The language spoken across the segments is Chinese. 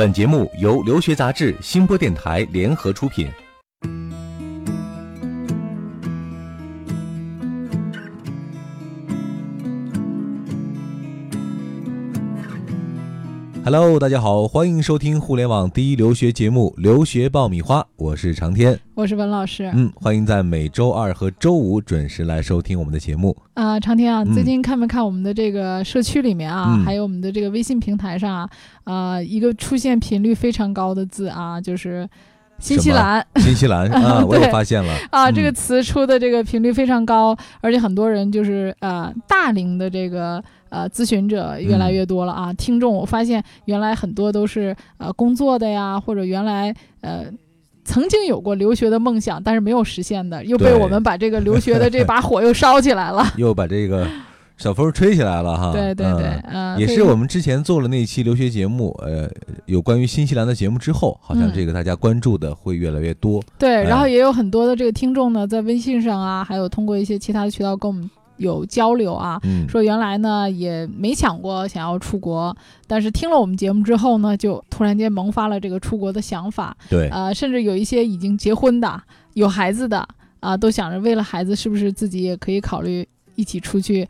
本节目由留学杂志、新播电台联合出品。Hello，大家好，欢迎收听互联网第一留学节目《留学爆米花》，我是长天，我是文老师。嗯，欢迎在每周二和周五准时来收听我们的节目。啊，长天啊，嗯最近看没看我们的这个社区里面啊，嗯还有我们的这个微信平台上啊，啊，一个出现频率非常高的字啊，就是新西兰新西兰啊，我也发现了啊，嗯这个词出的这个频率非常高，而且很多人就是呃大龄的这个呃咨询者越来越多了啊，听众我发现原来很多都是呃工作的呀，或者原来呃。曾经有过留学的梦想，但是没有实现的，又被我们把这个留学的这把火又烧起来了。又把这个小风吹起来了哈。对对对嗯，呃，也是我们之前做了那期留学节目，呃，有关于新西兰的节目之后，好像嗯这个大家关注的会越来越多。对，哎然后也有很多的这个听众呢，在微信上啊，还有通过一些其他的渠道跟我们有交流啊，嗯，说原来呢也没想过想要出国，但是听了我们节目之后呢，就突然间萌发了这个出国的想法，对，呃，甚至有一些已经结婚的、有孩子的啊、都想着为了孩子，是不是自己也可以考虑一起出去。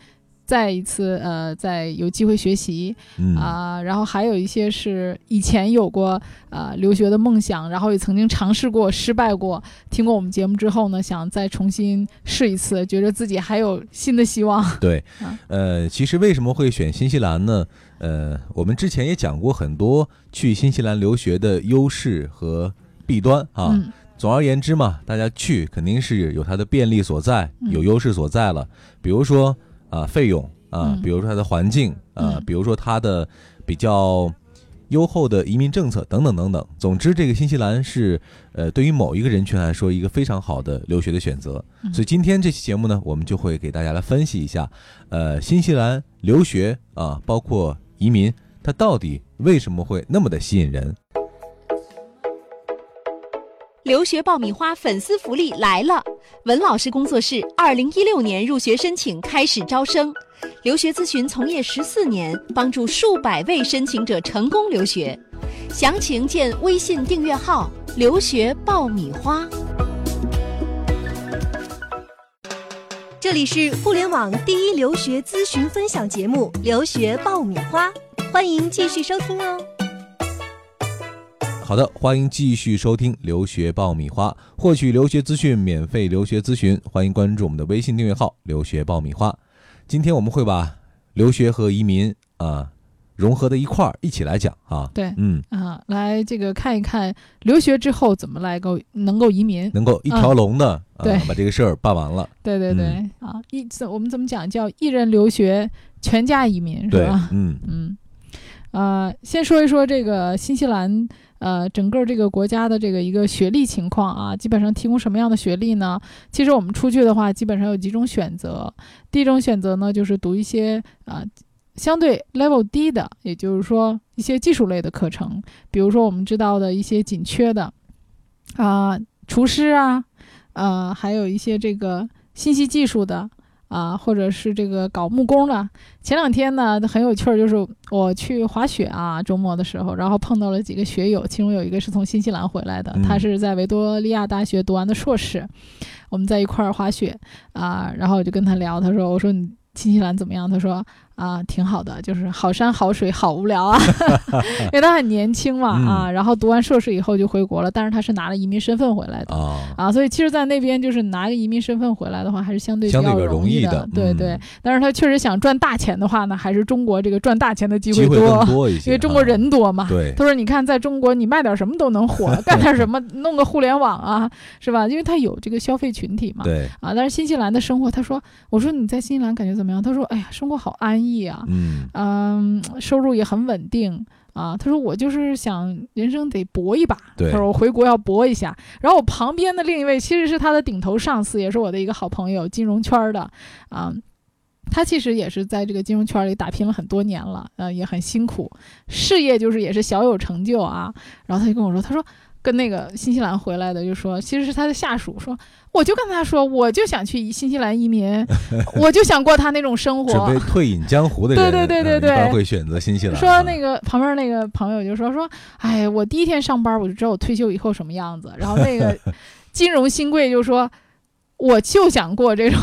再一次，呃，再有机会学习嗯啊、然后还有一些是以前有过呃留学的梦想，然后也曾经尝试过、失败过。听过我们节目之后呢，想再重新试一次，觉得自己还有新的希望。对啊，呃，其实为什么会选新西兰呢？呃，我们之前也讲过很多去新西兰留学的优势和弊端啊。嗯总而言之嘛，大家去肯定是有它的便利所在，嗯有优势所在了。比如说啊、费用啊、嗯比如说它的环境啊、嗯比如说它的比较优厚的移民政策等等等等。总之，这个新西兰是呃对于某一个人群来说一个非常好的留学的选择。嗯所以今天这期节目呢，我们就会给大家来分析一下，呃，新西兰留学啊、包括移民，它到底为什么会那么的吸引人？留学爆米花粉丝福利来了！文老师工作室二零一六年入学申请开始招生，留学咨询从业十四年，帮助数百位申请者成功留学。详情见微信订阅号“留学爆米花”。这里是互联网第一留学咨询分享节目《留学爆米花》，欢迎继续收听哦。好的，欢迎继续收听留学爆米花，获取留学资讯，免费留学咨询，欢迎关注我们的微信订阅号“留学爆米花”。今天我们会把留学和移民啊、融合在一块儿一起来讲啊。对嗯，啊，来这个看一看留学之后怎么来够能够移民。能够一条龙的、啊把这个事儿办完了。对对对、啊，一怎我们怎么讲叫一人留学，全家移民是对吧？，嗯嗯，呃，先说一说这个新西兰，呃，整个这个国家的这个一个学历情况啊，基本上提供什么样的学历呢？其实我们出去的话，基本上有几种选择。第一种选择呢，就是读一些啊、相对 level 低的，也就是说一些技术类的课程，比如说我们知道的一些紧缺的啊、厨师啊，呃，还有一些这个信息技术的。啊，或者是这个搞木工的。前两天呢，很有趣儿，就是我去滑雪啊，周末的时候，然后碰到了几个学友，其中有一个是从新西兰回来的，嗯他是在维多利亚大学读完的硕士，我们在一块儿滑雪啊，然后我就跟他聊，他说：“我说你新西兰怎么样？”他说：“啊，挺好的，就是好山好水，好无聊啊。”因为他很年轻嘛嗯啊，然后读完硕士以后就回国了，但是他是拿了移民身份回来的。啊，啊，所以其实，在那边就是拿个移民身份回来的话，还是相对比较容易易的嗯对对。但是他确实想赚大钱的话呢，还是中国这个赚大钱的机机会多，因为中国啊人多嘛。对他说：“你看，在中国，你卖点什么都能火，干点什么，弄个互联网啊，是吧？因为他有这个消费群体嘛。对，啊，但是新西兰的生活，他说，我说你在新西兰感觉怎么样？他说，哎呀，生活好安逸啊，嗯嗯，收入也很稳定啊。他说我就是想人生得搏一把，他说我回国要搏一下。然后我旁边的另一位其实是他的顶头上司，也是我的一个好朋友，金融圈儿的啊。他其实也是在这个金融圈里打拼了很多年了，呃，也很辛苦，事业就是也是小有成就啊。然后他就跟我说，他说跟那个新西兰回来的就说，其实是他的下属说，我就跟他说，我就想去新西兰移民，我就想过他那种生活。准备退隐江湖的人，对对对对对嗯一般会选择新西兰。说那个旁边那个朋友就说说，哎，我第一天上班我就知道我退休以后什么样子。然后那个 金融新贵就说，我就想过这种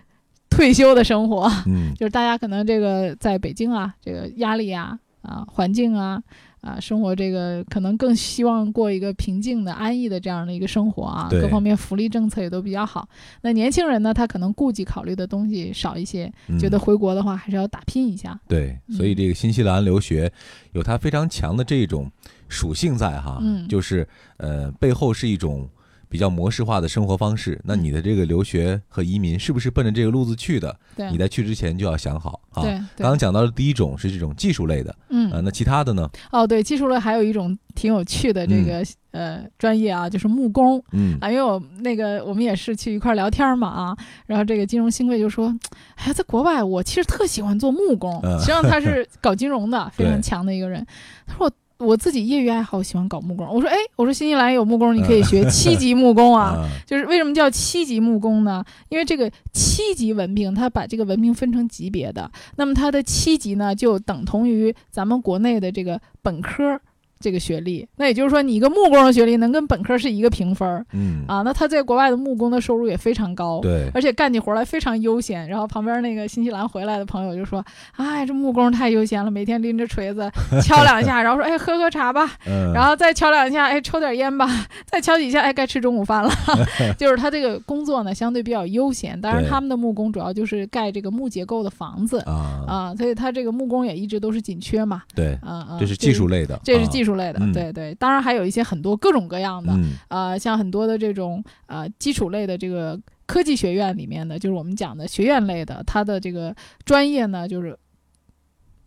退休的生活。嗯，就是大家可能这个在北京啊，这个压力啊啊环境啊啊生活这个可能更希望过一个平静的、安逸的这样的一个生活啊，各方面福利政策也都比较好。那年轻人呢，他可能顾忌考虑的东西少一些，嗯觉得回国的话还是要打拼一下。对，所以这个新西兰留学有它非常强的这种属性在哈，嗯就是呃背后是一种比较模式化的生活方式。那你的这个留学和移民是不是奔着这个路子去的？对你在去之前就要想好啊。对刚刚，讲到的第一种是这种技术类的，嗯呃，那其他的呢？哦对，技术类还有一种挺有趣的这个、呃专业啊，就是木工。嗯啊，因为我那个我们也是去一块儿聊天嘛啊，然后这个金融新贵就说，哎呀，在国外我其实特喜欢做木工，嗯实际上他是搞金融的，非常强的一个人。他说我我自己业余爱好喜欢搞木工，我说哎，我说新西兰有木工，你可以学七级木工啊。啊，就是为什么叫七级木工呢？因为这个七级文凭，它把这个文凭分成级别的，那么它的七级呢，就等同于咱们国内的这个本科这个学历。那也就是说，你一个木工的学历能跟本科是一个评分儿嗯，啊。那他在国外的木工的收入也非常高。对，而且干起活来非常悠闲，然后旁边那个新西兰回来的朋友就说：“哎，这木工太悠闲了，每天拎着锤子 敲两下，然后说：‘哎，喝喝茶吧。’嗯，然后再敲两下，哎，抽点烟吧，再敲几下，哎，该吃中午饭了。就是他这个工作呢，相对比较悠闲。当然，他们的木工主要就是盖这个木结构的房子啊，啊，所以他这个木工也一直都是紧缺嘛。对，啊啊，这是技术类的，这是啊技术类的，嗯对对。当然还有一些很多各种各样的，嗯呃，像很多的这种呃基础类的这个科技学院里面的，就是我们讲的学院类的，它的这个专业呢，就是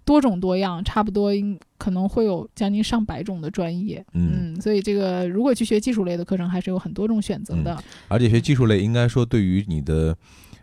多种多样，差不多应可能会有将近上百种的专业。嗯，所以这个如果去学技术类的课程，还是有很多种选择的。而且学技术类应该说对于你的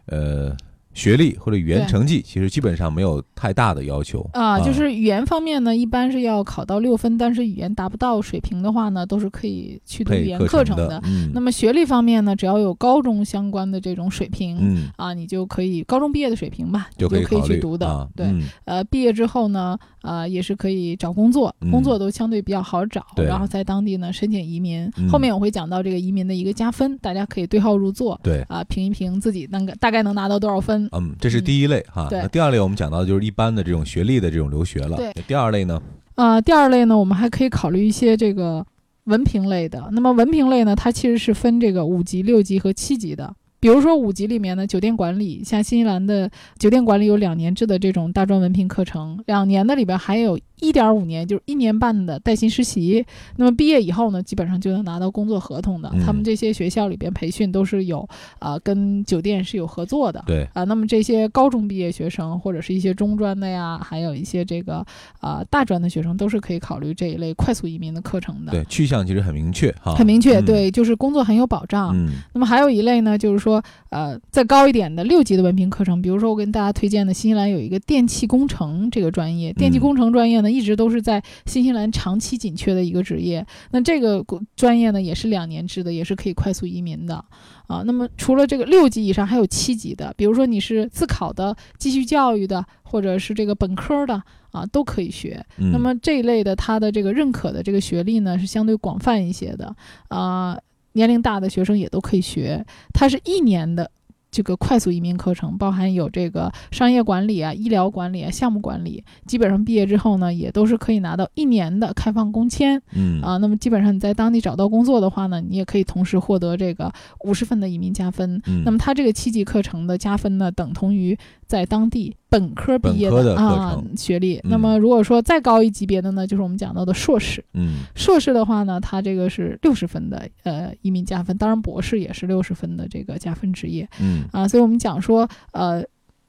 呃学历或者语言成绩，其实基本上没有太大的要求啊，就是语言方面呢，一般是要考到六分，但是语言达不到水平的话呢，都是可以去读语言课程的，嗯，那么学历方面呢，只要有高中相关的这种水平，嗯啊，你就可以高中毕业的水平吧，就你就可以去读的。啊，对，嗯呃，毕业之后呢，呃，也是可以找工作，工嗯作都相对比较好找，对然后在当地呢申请移民。嗯后面我会讲到这个移民的一个加分，大家可以对号入座对。啊，评一评自己能大概能拿到多少分。嗯，这是第一类哈。那第二类我们讲到的就是一般的这种学历的这种留学了。对。第二类呢？啊，第二类呢，我们还可以考虑一些这个文凭类的。那么文凭类呢，它其实是分这个五级、六级和七级的。比如说五级里面呢，酒店管理，像新西兰的酒店管理有两年制的这种大专文凭课程，两年的里边还有一点五年，就是一年半的带薪实习。那么毕业以后呢，基本上就能拿到工作合同的。嗯他们这些学校里边培训都是有啊、跟酒店是有合作的。对，啊，那么这些高中毕业学生或者是一些中专的呀，还有一些这个啊、大专的学生，都是可以考虑这一类快速移民的课程的。对，去向其实很明确哈。很明确，嗯对，就是工作很有保障。嗯那么还有一类呢，就是说，呃，再高一点的六级的文凭课程，比如说我跟大家推荐的新西兰有一个电气工程这个专业，电气嗯工程专业呢，一直都是在新西兰长期紧缺的一个职业。那这个专业呢，也是两年制的，也是可以快速移民的啊。那么除了这个六级以上，还有七级的，比如说你是自考的、继续教育的，或者是这个本科的啊，都可以学。嗯，那么这一类的，它的这个认可的这个学历呢，是相对广泛一些的，啊、年龄大的学生也都可以学。它是一年的这个快速移民课程，包含有这个商业管理啊、医疗管理啊、项目管理，基本上毕业之后呢，也都是可以拿到一年的开放工签嗯啊。那么基本上你在当地找到工作的话呢，你也可以同时获得这个五十分的移民加分。嗯，那么它这个七级课程的加分呢，等同于在当地本科毕业的啊学历。嗯那么如果说再高一级别的呢，就是我们讲到的硕士。嗯硕士的话呢，它这个是六十分的呃移民加分，当然博士也是六十分的这个加分职业嗯啊。所以我们讲说呃。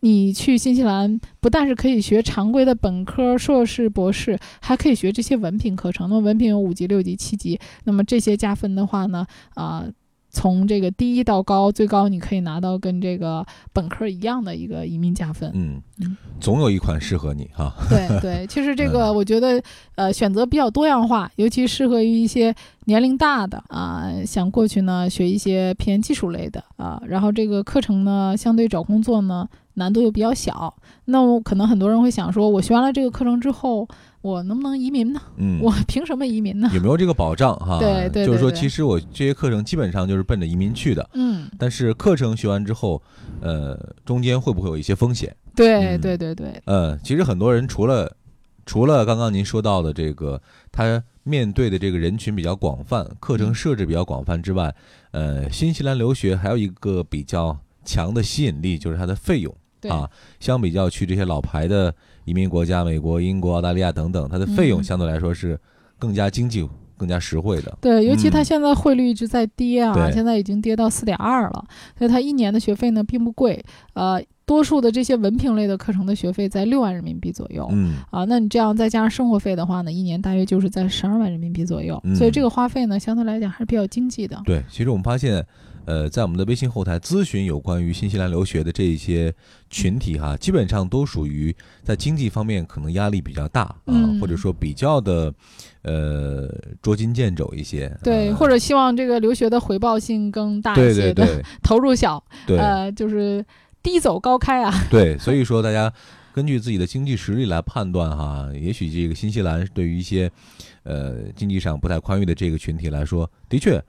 你去新西兰不但是可以学常规的本科、硕士、博士，还可以学这些文凭课程。那么文凭有五级、六级、七级，那么这些加分的话呢，啊、从这个低到高，最高你可以拿到跟这个本科一样的一个移民加分。嗯嗯，总有一款适合你哈。对对，其实这个嗯我觉得，呃，选择比较多样化，尤其适合于一些年龄大的啊、想过去呢学一些偏技术类的啊、然后这个课程呢，相对找工作呢难度又比较小。那我可能很多人会想说，我学完了这个课程之后，我能不能移民呢？嗯，我凭什么移民呢？有没有这个保障哈？对对就是说，对对其实我这些课程基本上就是奔着移民去的，嗯，但是课程学完之后，呃，中间会不会有一些风险？对嗯对对对，呃，其实很多人除了除了刚刚您说到的这个，他面对的这个人群比较广泛，课程设置比较广泛之外，呃，新西兰留学还有一个比较强的吸引力，就是它的费用对啊。相比较去这些老牌的移民国家，美国、英国、澳大利亚等等，它的费用嗯相对来说是更加经济、更加实惠的。对，尤其它嗯现在汇率一直在跌啊，对现在已经跌到四点二了，所以它一年的学费呢并不贵，呃，多数的这些文凭类的课程的学费在六万人民币左右。嗯啊，那你这样再加上生活费的话呢，一年大约就是在十二万人民币左右，所以这嗯个花费呢，相对来讲还是比较经济的。对，其实我们发现，呃，在我们的微信后台咨询有关于新西兰留学的这一些群体哈，基本上都属于在经济方面可能压力比较大啊，嗯或者说比较的呃捉襟见肘一些。对，呃或者希望这个留学的回报性更大一对些的，对对 投入小，对、呃，就是低走高开啊。对，所以说大家根据自己的经济实力来判断哈，也许这个新西兰对于一些呃经济上不太宽裕的这个群体来说，的确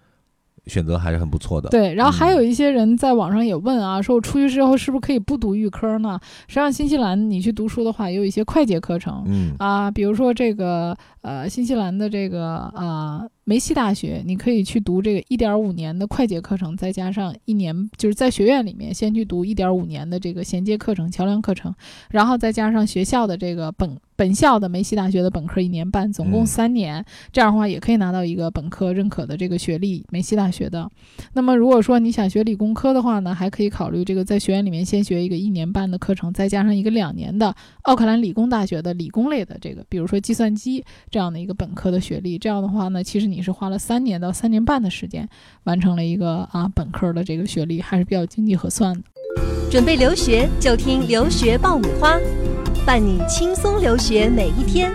选择还是很不错的。对，然后还嗯有一些人在网上也问啊，说我出去之后是不是可以不读预科呢？实际上，新西兰你去读书的话，也有一些快捷课程。嗯啊，比如说这个呃，新西兰的这个啊梅西大学，你可以去读这个一点五年的快捷课程，再加上一年就是在学院里面先去读一点五年的这个衔接课程、桥梁课程，然后再加上学校的这个本本校的梅西大学的本科一年半，总共嗯三年，这样的话也可以拿到一个本科认可的这个学历，梅西大学的。那么如果说你想学理工科的话呢，还可以考虑这个在学院里面先学一个一年半的课程，再加上一个两年的奥克兰理工大学的理工类的这个，比如说计算机这样的一个本科的学历。这样的话呢，其实你是花了三年到三年半的时间，完成了一个啊本科的这个学历，还是比较经济核算的。准备留学就听留学爆米花，伴你轻松留学每一天。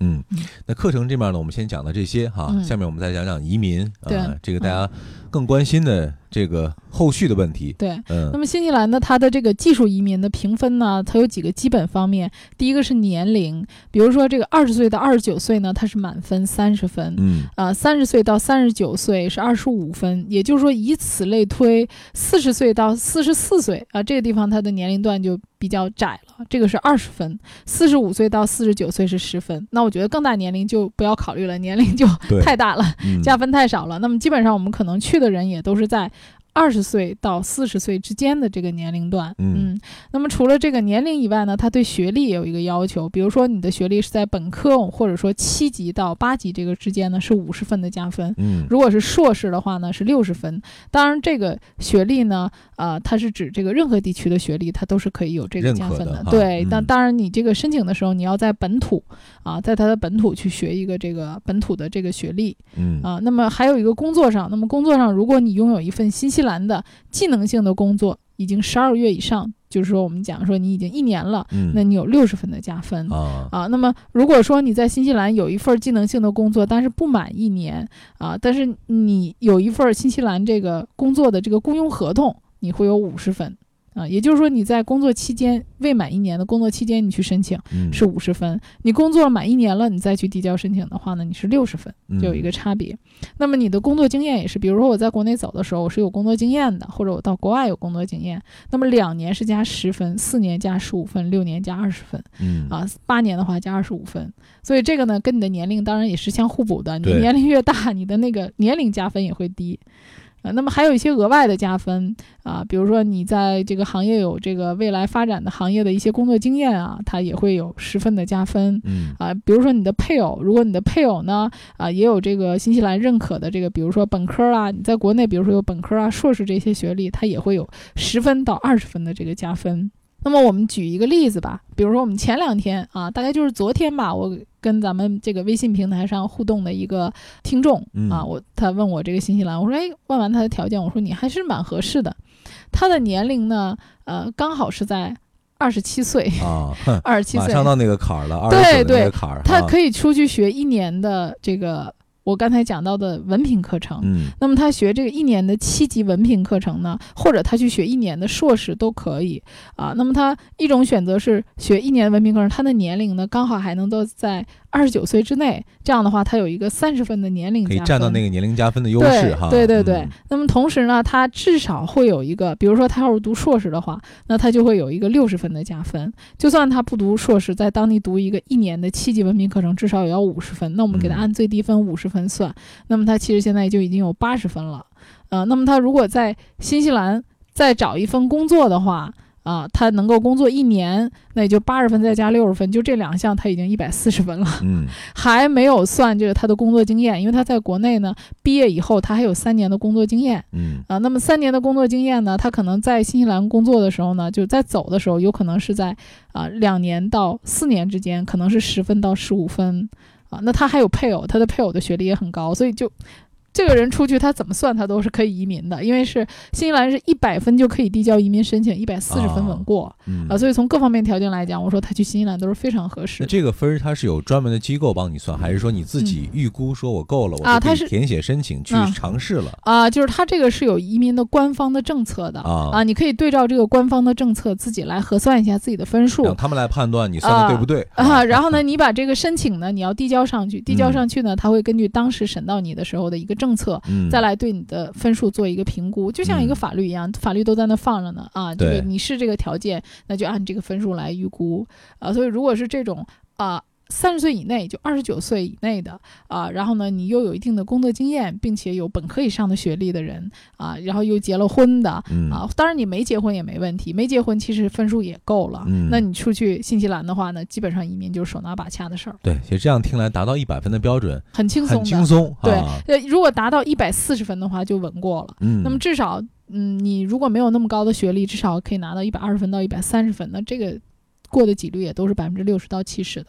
嗯，那课程这面呢，我们先讲到这些哈，嗯下面我们再讲讲移民对啊，这个大家更关心的这个后续的问题。对，嗯那么新西兰呢，它的这个技术移民的评分呢，它有几个基本方面。第一个是年龄，比如说这个二十岁到二十九岁呢，它是满分三十分。嗯啊，三十岁到三十九岁是二十五分，也就是说，以此类推，四十岁到四十四岁啊，这个地方它的年龄段就比较窄了，这个是二十分；四十五岁到四十九岁是十分。那我觉得更大年龄就不要考虑了，年龄就太大了，嗯加分太少了。那么基本上我们可能去的人也都是在。二十岁到四十岁之间的这个年龄段，嗯那么除了这个年龄以外呢，他对学历也有一个要求，比如说你的学历是在本科或者说七级到八级这个之间呢，是五十分的加分。嗯如果是硕士的话呢，是六十分。当然，这个学历呢，呃，它是指这个任何地区的学历，它都是可以有这个加分可的哈对，嗯那当然，你这个申请的时候，你要在本土啊，在它的本土去学一个这个本土的这个学历嗯啊。那么还有一个工作上，那么工作上，如果你拥有一份新西兰的技能性的工作，已经十二个月以上，就是说我们讲说你已经一年了，嗯。那你有六十分的加分。啊。啊，那么如果说你在新西兰有一份技能性的工作，但是不满一年啊，但是你有一份新西兰这个工作的这个雇佣合同，你会有五十分啊，也就是说你在工作期间未满一年的工作期间，你去申请嗯是五十分，你工作满一年了，你再去递交申请的话呢，你是六十分，就有一个差别。那么你的工作经验也是，比如说我在国内走的时候，我是有工作经验的，或者我到国外有工作经验，那么两年是加十分，四年加十五分，六年加二十分。嗯啊，八年的话加二十五分，所以这个呢跟你的年龄当然也是相互补的。你年龄越大，你的那个年龄加分也会低。啊，那么还有一些额外的加分啊，比如说你在这个行业有这个未来发展的行业的一些工作经验啊，它也会有十分的加分。嗯啊，比如说你的配偶，如果你的配偶呢，啊，也有这个新西兰认可的这个，比如说本科啊，你在国内比如说有本科啊、硕士这些学历，它也会有十分到二十分的这个加分。那么我们举一个例子吧，比如说我们前两天啊，大概就是昨天吧，我跟咱们这个微信平台上互动的一个听众嗯啊，我他问我这个新西兰，我说哎，问完他的条件，我说你还是蛮合适的，他的年龄呢，呃，刚好是在二十七岁，啊，二十七岁，马上到那个坎儿了，二对对坎儿，他可以出去学一年的这个我刚才讲到的文凭课程。嗯那么他学这个一年的七级文凭课程呢，或者他去学一年的硕士都可以啊。那么他一种选择是学一年文凭课程，他的年龄呢刚好还能够在二十九岁之内，这样的话他有一个三十分的年龄可以占到那个年龄加分的优势哈。对对对。嗯那么同时呢，他至少会有一个，比如说他要是读硕士的话，那他就会有一个六十分的加分。就算他不读硕士，在当地读一个一年的七级文凭课程，至少也要五十分。那我们给他嗯按最低分五十分算，那么他其实现在就已经有八十分了。呃，那么他如果在新西兰再找一份工作的话，啊、他能够工作一年，那也就八十分再加六十分，就这两项他已经一百四十分了。嗯 还没有算这个他的工作经验，因为他在国内呢毕业以后，他还有三年的工作经验嗯啊。那么三年的工作经验呢，他可能在新西兰工作的时候呢，就在走的时候，有可能是在啊两年到四年之间，可能是十分到十五分啊。那他还有配偶，他的配偶的学历也很高，所以就。这个人出去，他怎么算他都是可以移民的，因为是新西兰是一百分就可以递交移民申请，一百四十分稳过。嗯。啊，所以从各方面条件来讲，我说他去新西兰都是非常合适。那。这个分儿它是有专门的机构帮你算，还是说你自己预估说我够了，我填写申请去嗯。尝试了？啊，就是他这个是有移民的官方的政策的。啊。你可以对照这个官方的政策自己来核算一下自己的分数。让他们来判断你算的对不对啊。然后呢，你把这个申请呢，你要递交上去，递交嗯。上去呢，他会根据当时审到你的时候的一个政策，嗯再来对你的分数做一个评估，就像一个嗯法律一样，法律都在那放着呢啊。这个对你是这个条件，那就按这个分数来预估啊。所以如果是这种啊。三十岁以内，就二十九岁以内的啊，然后呢，你又有一定的工作经验，并且有本科以上的学历的人啊，然后又结了婚的嗯啊，当然你没结婚也没问题，没结婚其实分数也够了。嗯那你出去新西兰的话呢，基本上移民就是手拿把掐的事儿，对，其实这样听来达到一百分的标准很轻松的。很轻松对如果达到一百四十分的话，就稳过了。嗯那么至少，嗯，你如果没有那么高的学历，至少可以拿到一百二十分到一百三十分，那这个过的几率也都是百分之六十到七十的。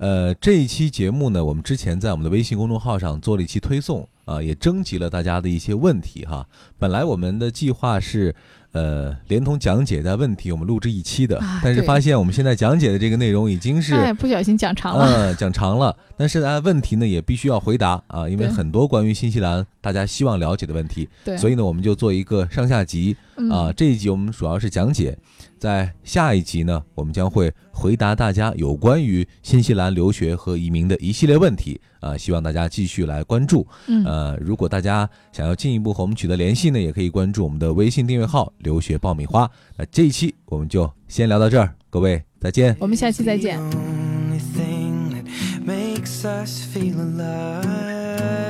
呃，这一期节目呢，我们之前在我们的微信公众号上做了一期推送啊、也征集了大家的一些问题哈。本来我们的计划是，呃，连同讲解带问题，我们录制一期的，啊但是发现我们现在讲解的这个内容已经是。哎，不小心讲长了。嗯，讲长了，但是呢，问题呢也必须要回答啊，因为很多关于新西兰大家希望了解的问题，对，所以呢，我们就做一个上下集嗯、啊。这一集我们主要是讲解，在下一集呢，我们将会回答大家有关于新西兰留学和移民的一系列问题啊，希望大家继续来关注。嗯，呃，如果大家想要进一步和我们取得联系呢，也可以关注我们的微信订阅号“留学爆米花”。那这一期我们就先聊到这儿，各位再见。我们下期再见。Makes us feel alive.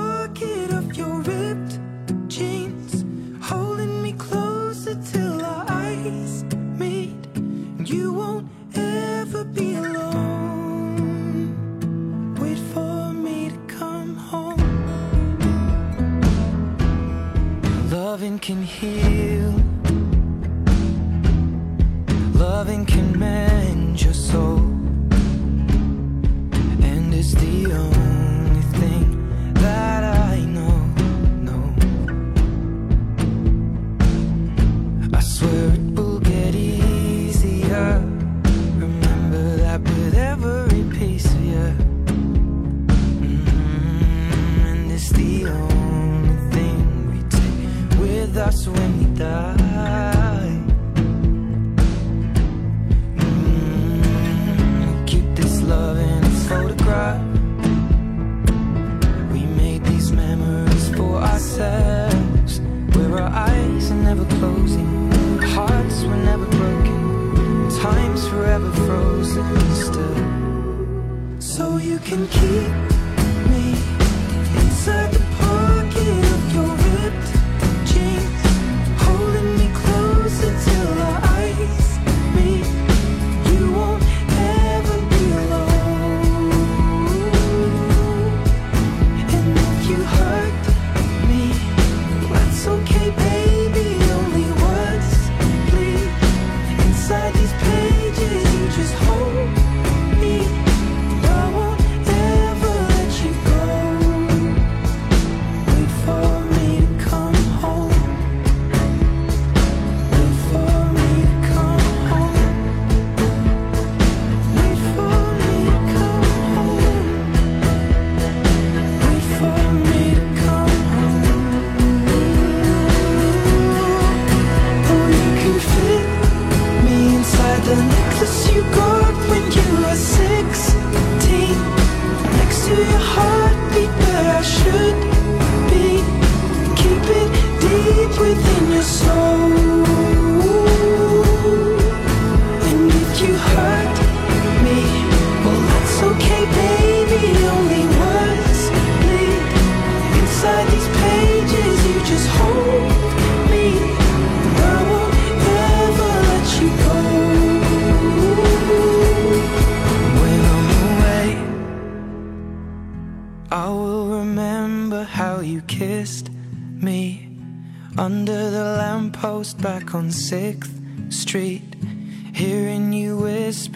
can heal.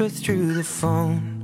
Through the phone.